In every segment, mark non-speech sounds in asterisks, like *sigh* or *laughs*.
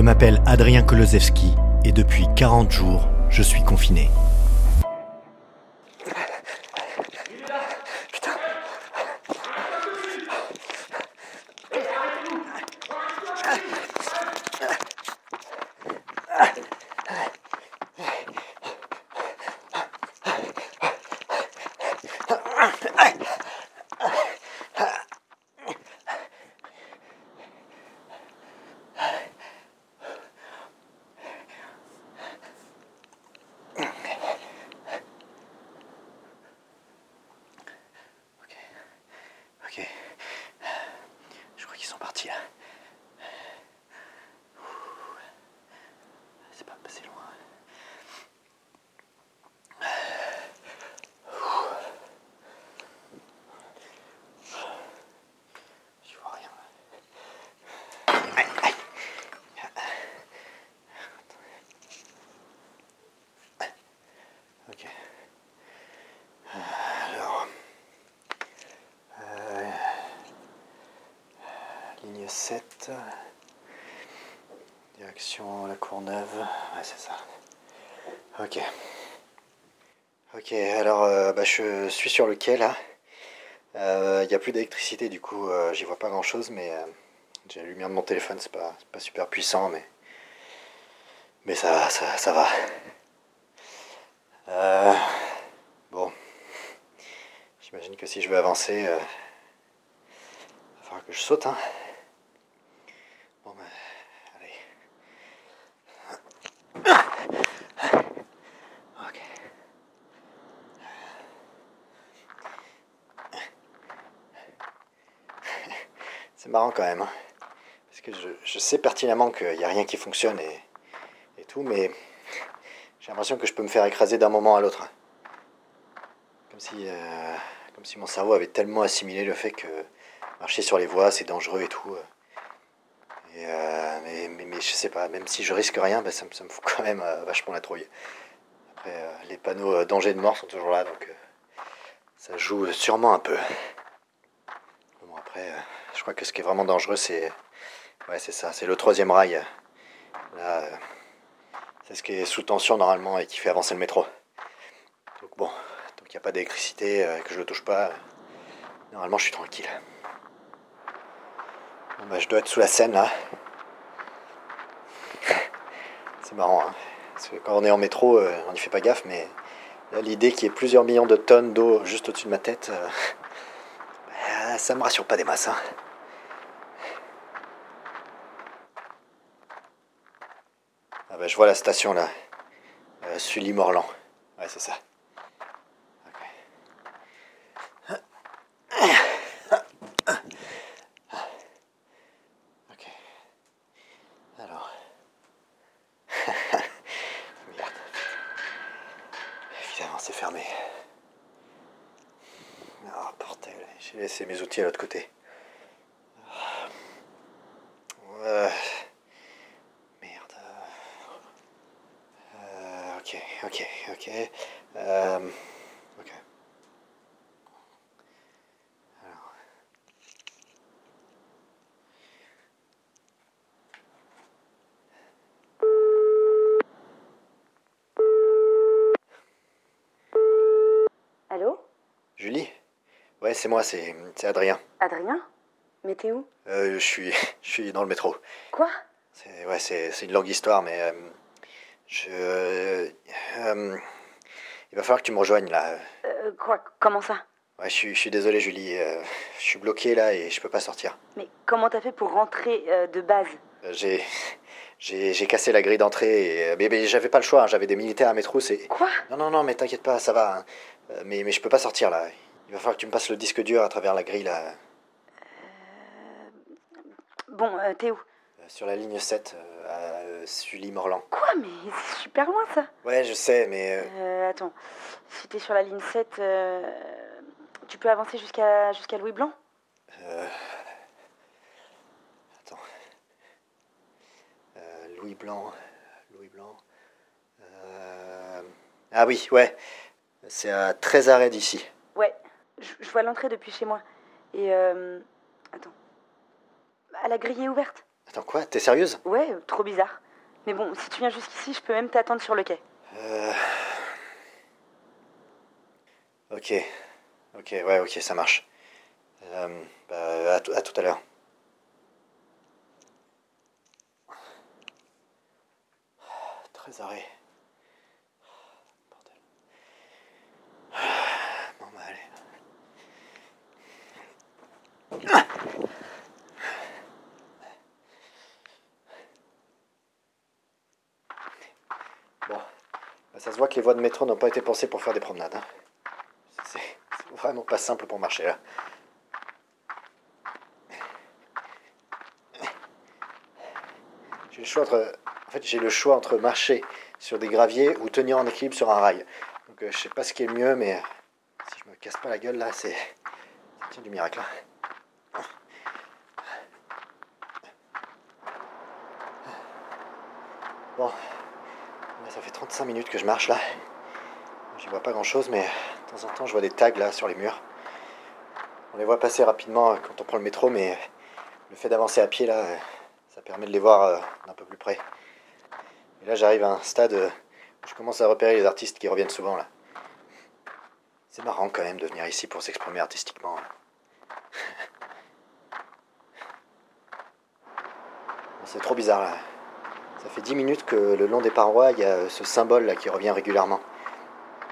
Je m'appelle Adrien Kolosewski et depuis 40 jours, je suis confiné. Ligne 7. Direction la Courneuve. Ouais, c'est ça. Ok. Ok, alors euh, bah, je suis sur le quai là. Il n'y a plus d'électricité, du coup euh, j'y vois pas grand chose, mais euh, j'ai la lumière de mon téléphone, c'est pas, pas super puissant, mais, mais ça va, ça, ça va. Euh, bon, j'imagine que si je veux avancer, euh, il va falloir que je saute. Hein. Bon, bah, allez. Ok. C'est marrant quand même. hein. Parce que je, sais pertinemment qu'il n'y a rien qui fonctionne et, tout, mais j'ai l'impression que je peux me faire écraser d'un moment à l'autre. Comme si, euh, comme si mon cerveau avait tellement assimilé le fait que marcher sur les voies c'est dangereux et tout. Et, euh, mais, mais, je sais pas, même si je risque rien, ben, ça, me- fout quand même euh, vachement la trouille. Après, euh, les panneaux euh, danger de mort sont toujours là, donc euh, ça joue sûrement un peu. Bon, après, euh, je crois que ce qui est vraiment dangereux, c'est. Ouais, c'est ça, c'est le troisième rail. Là, euh, c'est ce qui est sous tension normalement et qui fait avancer le métro. Donc bon, donc il n'y a pas d'électricité, euh, que je le touche pas. Normalement, je suis tranquille. Bah, je dois être sous la Seine là. *laughs* C'est marrant, hein. Parce que quand on est en métro, euh, on n'y fait pas gaffe, mais là, l'idée qu'il y ait plusieurs millions de tonnes d'eau juste au-dessus de ma tête, ça me rassure pas des masses. hein. Ah bah, je vois la station là. Euh, Sully-Morland. Ouais, c'est ça. Ok. Alors. *laughs* Merde. Évidemment, c'est fermé. J'ai laissé mes outils à l'autre côté. Euh, Merde. Euh, ok, ok, ok. Euh, ok. Alors. Allô Julie Ouais, c'est moi, c'est c'est Adrien. Adrien Mais t'es où? Euh, je suis *laughs* je suis dans le métro. Quoi? C'est ouais, c'est c'est une longue histoire, mais euh, je euh, il va falloir que tu me rejoignes là. Quoi? Comment ça? Ouais, je suis je suis désolé, Julie. je suis bloqué là et je peux pas sortir. Mais comment t'as fait pour rentrer de base? J'ai j'ai j'ai cassé la grille d'entrée mais, mais j'avais pas le choix. hein, J'avais des militaires à mes trousses et Quoi? Non non non, mais t'inquiète pas, ça va. hein. Mais mais je peux pas sortir là. Il va falloir que tu me passes le disque dur à travers la grille là, Bon, euh, t'es où? Euh, sur la ligne 7 euh, à euh, Sully-Morland. Quoi Mais c'est super loin ça Ouais, je sais, mais euh, Euh, attends, si t'es sur la ligne 7, euh, tu peux avancer jusqu'à jusqu'à Louis Blanc? Euh, Attends. Euh, Louis Blanc. Louis Blanc. Euh, Ah oui, ouais. C'est à 13 arrêts d'ici. Je je vois l'entrée depuis chez moi. Et euh, attends, ah, la grille est ouverte Attends, quoi? T'es sérieuse? Ouais, euh, trop bizarre. Mais bon, si tu viens jusqu'ici, je peux même t'attendre sur le quai. Euh... Ok. Ok, ouais, ok, ça marche. Euh, bah, à, tout- à tout à l'heure. Très arrêt. Bordel. Bon, bah, allez. Bon. Bah, ça se voit que les voies de métro n'ont pas été pensées pour faire des promenades. hein. C'est vraiment pas simple pour marcher là. J'ai le choix entre, en fait, j'ai le choix entre marcher sur des graviers ou tenir en équilibre sur un rail. Donc euh, je sais pas ce qui est mieux, mais si je me casse pas la gueule là, c'est du miracle. hein. Bon, ça fait 35 minutes que je marche là. J'y vois pas grand chose, mais de temps en temps je vois des tags là sur les murs. On les voit passer rapidement euh, quand on prend le métro, mais le fait d'avancer à pied là, euh, ça permet de les voir euh, d'un peu plus près. Et là j'arrive à un stade où je commence à repérer les artistes qui reviennent souvent là. C'est marrant quand même de venir ici pour s'exprimer artistiquement. Bon, *laughs* C'est trop bizarre là. Ça fait 10 minutes que le long des parois, il y a euh, ce symbole là qui revient régulièrement.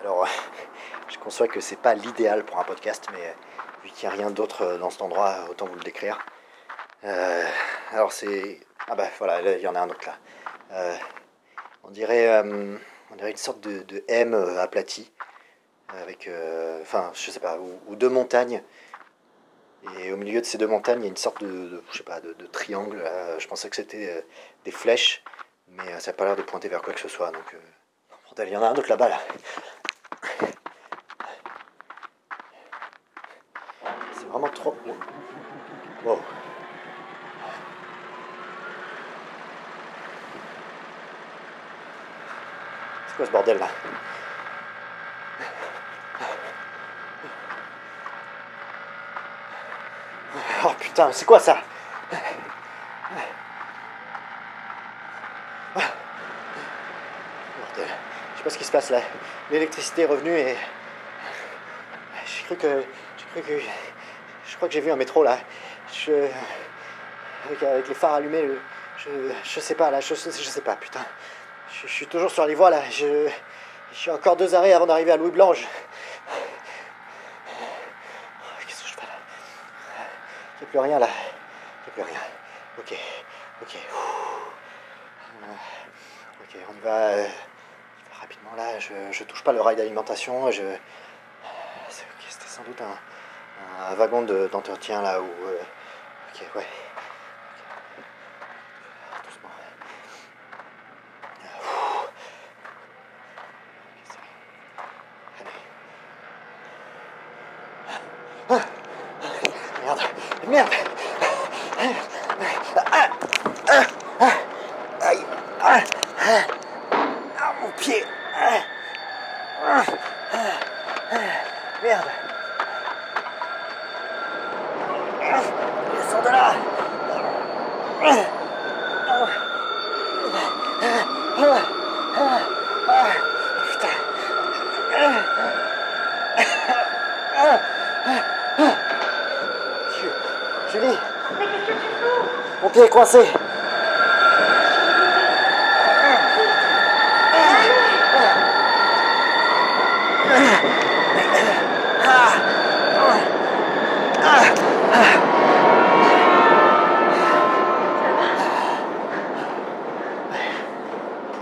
Alors, *laughs* je conçois que c'est pas l'idéal pour un podcast, mais euh, vu qu'il n'y a rien d'autre euh, dans cet endroit, autant vous le décrire. Euh, alors c'est... Ah bah voilà, là, il y en a un autre là. Euh, on, dirait, euh, on dirait une sorte de, M euh, aplati, avec... euh, Enfin, je sais pas, ou deux montagnes. Et au milieu de ces deux montagnes, il y a une sorte de, je sais pas, de, triangle. là. Je pensais que c'était euh, des flèches, mais euh, ça n'a pas l'air de pointer vers quoi que ce soit. Donc, euh, il y en a un autre là-bas là. C'est vraiment trop. Wow. C'est quoi ce bordel là? Putain, c'est quoi ça Bordel. Je sais pas ce qui se passe là. L'électricité est revenue et. J'ai cru que. J'ai cru que. Je crois que j'ai vu un métro là. Avec, les phares allumés, je, je sais pas là, je, je sais pas, putain. Je, je suis toujours sur les voies là. Je, je suis encore deux arrêts avant d'arriver à Louis Blanche. Qu'est-ce que je fais là Il n'y a plus rien là. Il n'y a plus rien. Ok, ok. Ouh. Ok, on y va, euh, rapidement là. Je, je touche pas le rail d'alimentation. Je. C'était sans doute un, wagon de- d'entretien là où. euh, ok, ouais. Ok. Doucement. Ouh. Ok, c'est bon. Allez. Ah. Merde, merde. Ah, ah, ah. Aïe. Ah, ah. Ah, mon pied. Ah. Ah, ah, ah. Merde. Ah, Descends de là. Ah. Ah. Ah. Ah. Ah. Putain. Ah. Ah. Ah. Ju- Julie, Mais qu'est-ce que tu fous? Mon pied est coincé.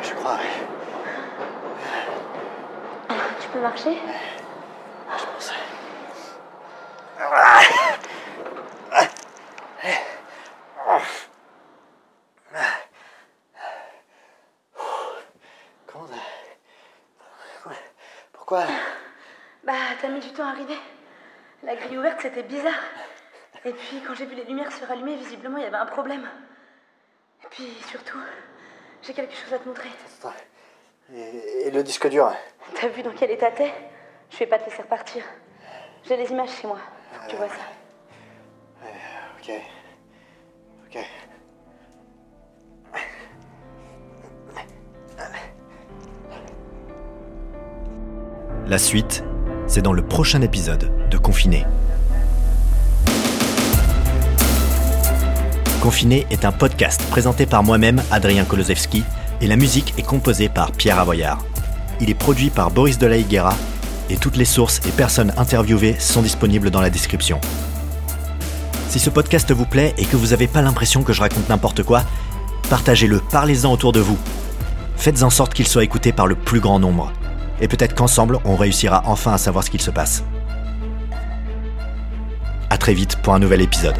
Je crois, ouais. Je pense. Comment ça Pourquoi Bah, t'as mis du temps à arriver. La grille ouverte, c'était bizarre. Et puis, quand j'ai vu les lumières se rallumer, visiblement, il y avait un problème. Et puis, surtout, j'ai quelque chose à te montrer. Attends. Et, le disque dur? T'as vu dans quel état t'es? Je vais pas te laisser partir. J'ai les images chez moi. Faut que tu vois ça? ok. Ok. La suite, c'est dans le prochain épisode de Confiné. Confiné est un podcast présenté par moi-même, Adrien Kolozewski, et la musique est composée par Pierre Avoyard. Il est produit par Boris de la Higuera, et toutes les sources et personnes interviewées sont disponibles dans la description. Si ce podcast vous plaît et que vous n'avez pas l'impression que je raconte n'importe quoi, partagez-le, parlez-en autour de vous. Faites en sorte qu'il soit écouté par le plus grand nombre. Et peut-être qu'ensemble, on réussira enfin à savoir ce qu'il se passe. A très vite pour un nouvel épisode.